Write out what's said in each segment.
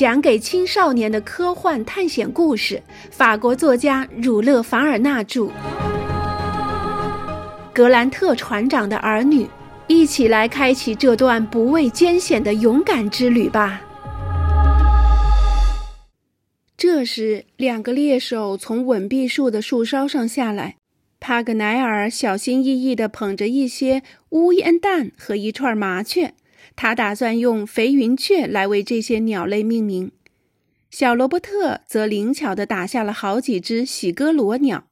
讲给青少年的科幻探险故事，法国作家儒勒·凡尔纳著。格兰特船长的儿女，一起来开启这段不畏艰险的勇敢之旅吧。这时，两个猎手从吻碧树的树梢上下来。帕格奈尔小心翼翼地捧着一些乌烟蛋和一串麻雀，他打算用肥云雀来为这些鸟类命名。小罗伯特则灵巧地打下了好几只喜歌罗鸟。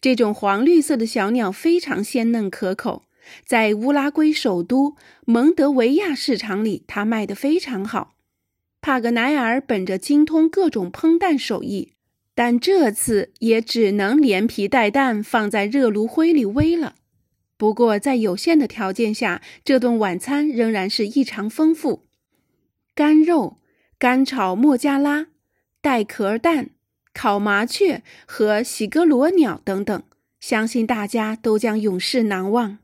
这种黄绿色的小鸟非常鲜嫩可口，在乌拉圭首都蒙德维亚市场里，它卖得非常好。帕格奈尔本着精通各种烹饪手艺。但这次也只能连皮带蛋放在热炉灰里煨了。不过，在有限的条件下，这顿晚餐仍然是异常丰富：干肉、干炒莫加拉、带壳蛋、烤麻雀和喜格罗鸟等等。相信大家都将永世难忘。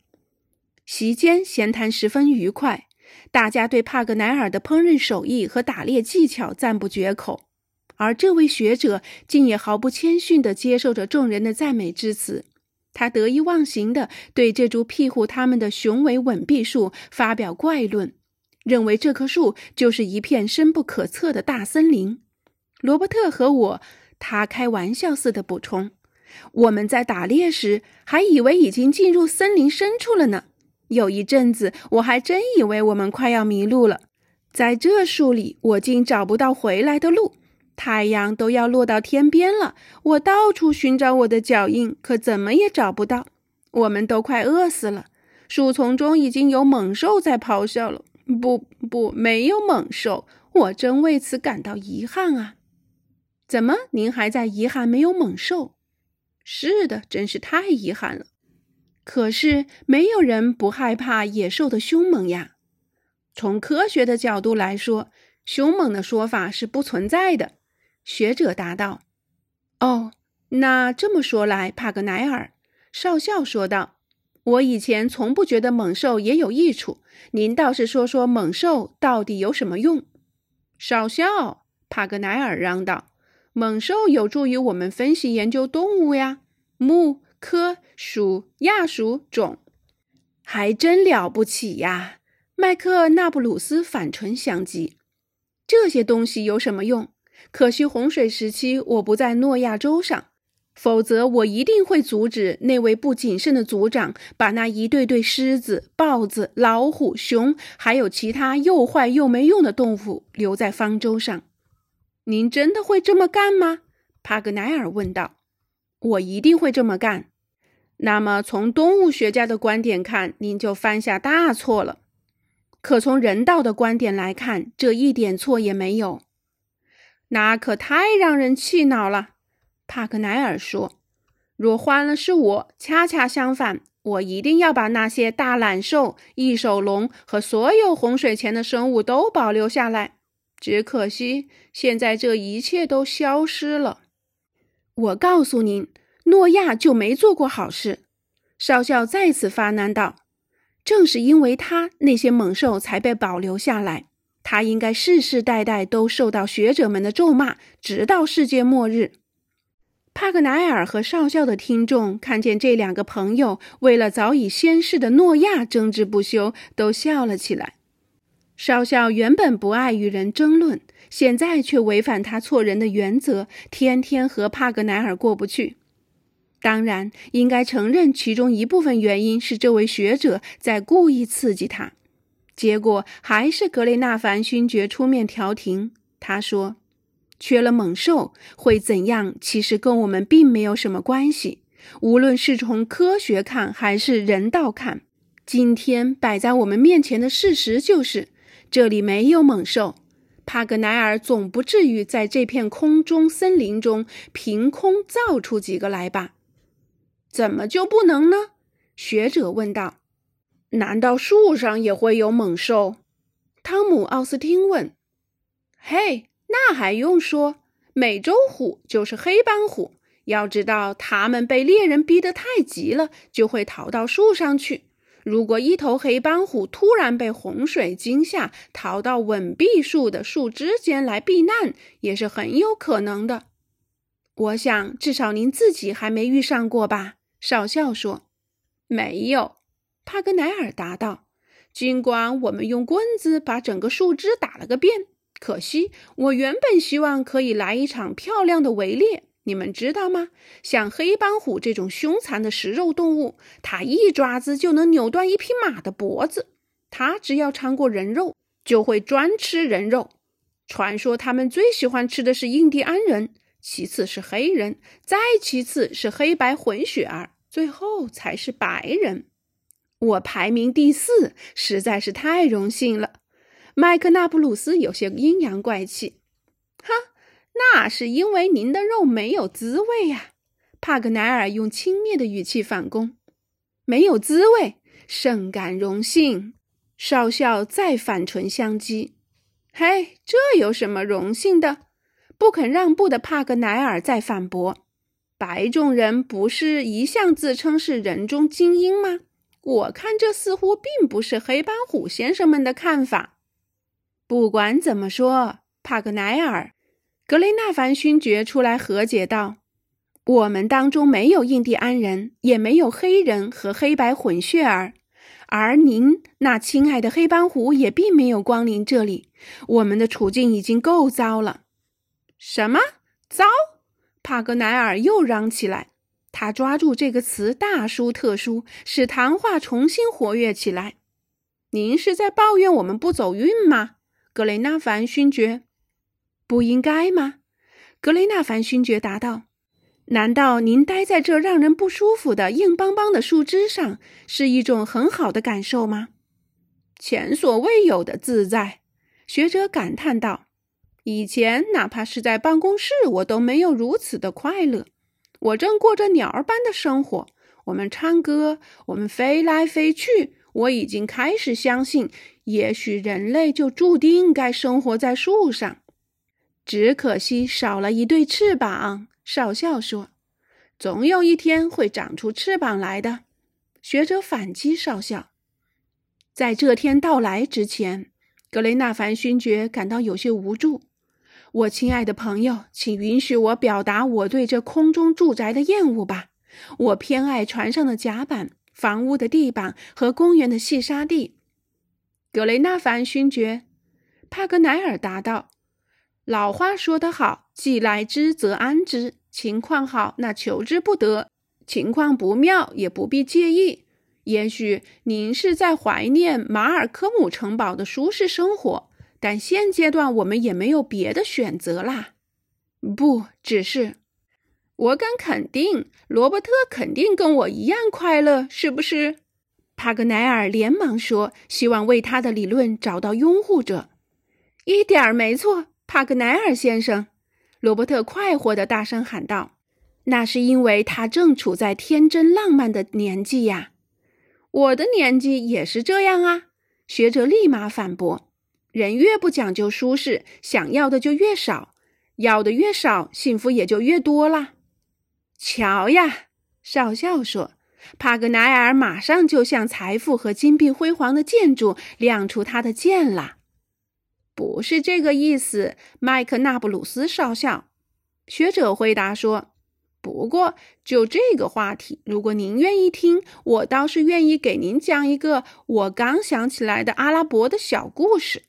席间闲谈十分愉快，大家对帕格奈尔的烹饪手艺和打猎技巧赞不绝口。而这位学者竟也毫不谦逊地接受着众人的赞美之词，他得意忘形地对这株庇护他们的雄伟吻碧树发表怪论，认为这棵树就是一片深不可测的大森林。罗伯特和我，他开玩笑似的补充：“我们在打猎时还以为已经进入森林深处了呢。有一阵子，我还真以为我们快要迷路了，在这树里，我竟找不到回来的路。”太阳都要落到天边了，我到处寻找我的脚印，可怎么也找不到。我们都快饿死了。树丛中已经有猛兽在咆哮了。不，不，没有猛兽。我真为此感到遗憾啊！怎么，您还在遗憾没有猛兽？是的，真是太遗憾了。可是，没有人不害怕野兽的凶猛呀。从科学的角度来说，凶猛的说法是不存在的。学者答道：“哦，那这么说来，帕格奈尔少校说道：‘我以前从不觉得猛兽也有益处。您倒是说说猛兽到底有什么用？’少校，帕格奈尔嚷道：‘猛兽有助于我们分析研究动物呀，目、科、属、亚属、种，还真了不起呀！’麦克纳布鲁斯反唇相讥：‘这些东西有什么用？’可惜洪水时期我不在诺亚州上，否则我一定会阻止那位不谨慎的族长把那一对对狮子、豹子、老虎、熊，还有其他又坏又没用的动物留在方舟上。您真的会这么干吗？帕格奈尔问道。我一定会这么干。那么从动物学家的观点看，您就犯下大错了。可从人道的观点来看，这一点错也没有。那可太让人气恼了，帕克奈尔说：“若换了是我，恰恰相反，我一定要把那些大懒兽、异手龙和所有洪水前的生物都保留下来。只可惜，现在这一切都消失了。我告诉您，诺亚就没做过好事。”少校再次发难道：“正是因为他，那些猛兽才被保留下来。”他应该世世代代都受到学者们的咒骂，直到世界末日。帕格奈尔和少校的听众看见这两个朋友为了早已仙逝的诺亚争执不休，都笑了起来。少校原本不爱与人争论，现在却违反他错人的原则，天天和帕格奈尔过不去。当然，应该承认其中一部分原因是这位学者在故意刺激他。结果还是格雷纳凡勋爵出面调停。他说：“缺了猛兽会怎样？其实跟我们并没有什么关系。无论是从科学看还是人道看，今天摆在我们面前的事实就是，这里没有猛兽。帕格奈尔总不至于在这片空中森林中凭空造出几个来吧？怎么就不能呢？”学者问道。难道树上也会有猛兽？汤姆·奥斯汀问。“嘿，那还用说？美洲虎就是黑斑虎。要知道，它们被猎人逼得太急了，就会逃到树上去。如果一头黑斑虎突然被洪水惊吓，逃到稳碧树的树枝间来避难，也是很有可能的。我想，至少您自己还没遇上过吧？少校说：“没有。”帕格奈尔答道：“尽管我们用棍子把整个树枝打了个遍，可惜我原本希望可以来一场漂亮的围猎。”你们知道吗？像黑斑虎这种凶残的食肉动物，它一爪子就能扭断一匹马的脖子。它只要尝过人肉，就会专吃人肉。传说他们最喜欢吃的是印第安人，其次是黑人，再其次是黑白混血儿，最后才是白人。我排名第四，实在是太荣幸了。麦克纳布鲁斯有些阴阳怪气，哈。那是因为您的肉没有滋味呀，帕格奈尔用轻蔑的语气反攻。没有滋味，甚感荣幸。少校再反唇相讥。嘿，这有什么荣幸的？不肯让步的帕格奈尔再反驳。白种人不是一向自称是人中精英吗？我看这似乎并不是黑斑虎先生们的看法。不管怎么说，帕格奈尔。格雷纳凡勋爵出来和解道：“我们当中没有印第安人，也没有黑人和黑白混血儿，而您那亲爱的黑斑虎也并没有光临这里。我们的处境已经够糟了。”“什么糟？”帕格奈尔又嚷起来。他抓住这个词大书特书，使谈话重新活跃起来。“您是在抱怨我们不走运吗？”格雷纳凡勋爵。不应该吗？格雷纳凡勋爵答道：“难道您待在这让人不舒服的硬邦邦的树枝上是一种很好的感受吗？”前所未有的自在，学者感叹道：“以前哪怕是在办公室，我都没有如此的快乐。我正过着鸟儿般的生活，我们唱歌，我们飞来飞去。我已经开始相信，也许人类就注定该生活在树上。”只可惜少了一对翅膀，少校说：“总有一天会长出翅膀来的。”学者反击少校：“在这天到来之前，格雷纳凡勋爵感到有些无助。我亲爱的朋友，请允许我表达我对这空中住宅的厌恶吧。我偏爱船上的甲板、房屋的地板和公园的细沙地。”格雷纳凡勋爵，帕格奈尔答道。老话说得好，既来之则安之。情况好，那求之不得；情况不妙，也不必介意。也许您是在怀念马尔科姆城堡的舒适生活，但现阶段我们也没有别的选择啦。不只是，我敢肯定，罗伯特肯定跟我一样快乐，是不是？帕格奈尔连忙说，希望为他的理论找到拥护者。一点儿没错。帕格奈尔先生，罗伯特快活地大声喊道：“那是因为他正处在天真浪漫的年纪呀。”我的年纪也是这样啊！学者立马反驳：“人越不讲究舒适，想要的就越少；要的越少，幸福也就越多啦。”瞧呀，少校说：“帕格奈尔马上就向财富和金碧辉煌的建筑亮出他的剑了。”不是这个意思，麦克纳布鲁斯少校。学者回答说：“不过就这个话题，如果您愿意听，我倒是愿意给您讲一个我刚想起来的阿拉伯的小故事。”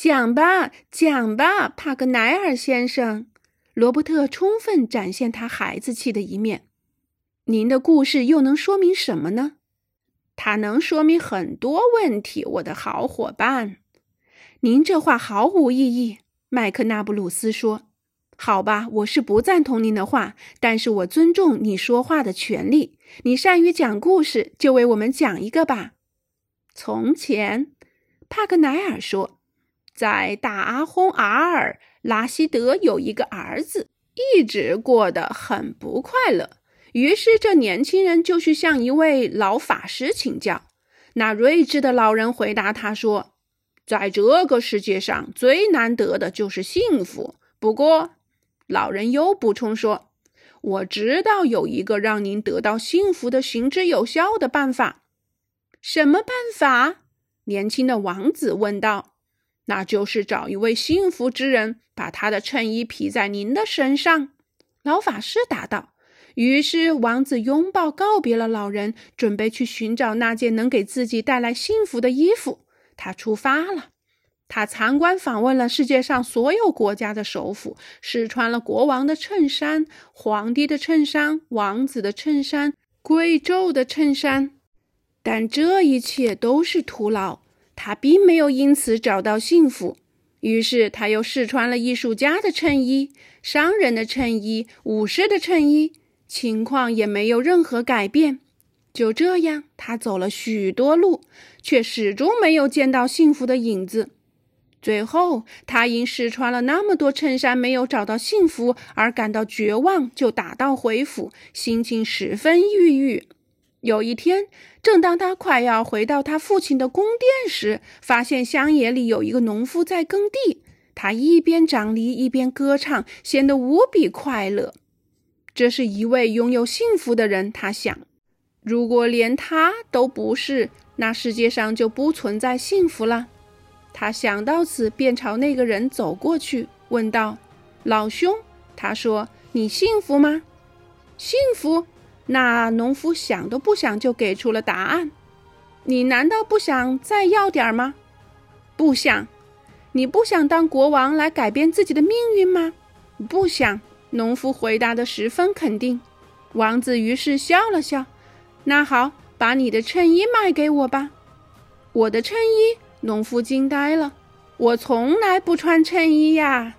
讲吧，讲吧，帕格奈尔先生。罗伯特充分展现他孩子气的一面。您的故事又能说明什么呢？它能说明很多问题，我的好伙伴。您这话毫无意义，麦克纳布鲁斯说。“好吧，我是不赞同您的话，但是我尊重你说话的权利。你善于讲故事，就为我们讲一个吧。”从前，帕格奈尔说，在大阿轰阿尔拉希德有一个儿子，一直过得很不快乐。于是，这年轻人就去向一位老法师请教。那睿智的老人回答他说。在这个世界上最难得的就是幸福。不过，老人又补充说：“我知道有一个让您得到幸福的行之有效的办法。”什么办法？年轻的王子问道。那就是找一位幸福之人，把他的衬衣披在您的身上。老法师答道。于是，王子拥抱告别了老人，准备去寻找那件能给自己带来幸福的衣服。他出发了。他参观访问了世界上所有国家的首府，试穿了国王的衬衫、皇帝的衬衫、王子的衬衫、贵胄的衬衫。但这一切都是徒劳。他并没有因此找到幸福。于是，他又试穿了艺术家的衬衣、商人的衬衣、武士的衬衣。情况也没有任何改变。就这样，他走了许多路，却始终没有见到幸福的影子。最后，他因试穿了那么多衬衫没有找到幸福而感到绝望，就打道回府，心情十分郁郁。有一天，正当他快要回到他父亲的宫殿时，发现乡野里有一个农夫在耕地。他一边长犁一边歌唱，显得无比快乐。这是一位拥有幸福的人，他想。如果连他都不是，那世界上就不存在幸福了。他想到此，便朝那个人走过去，问道：“老兄，他说你幸福吗？”“幸福。”那农夫想都不想就给出了答案。“你难道不想再要点吗？”“不想。”“你不想当国王来改变自己的命运吗？”“不想。”农夫回答的十分肯定，王子于是笑了笑。那好，把你的衬衣卖给我吧。我的衬衣？农夫惊呆了。我从来不穿衬衣呀。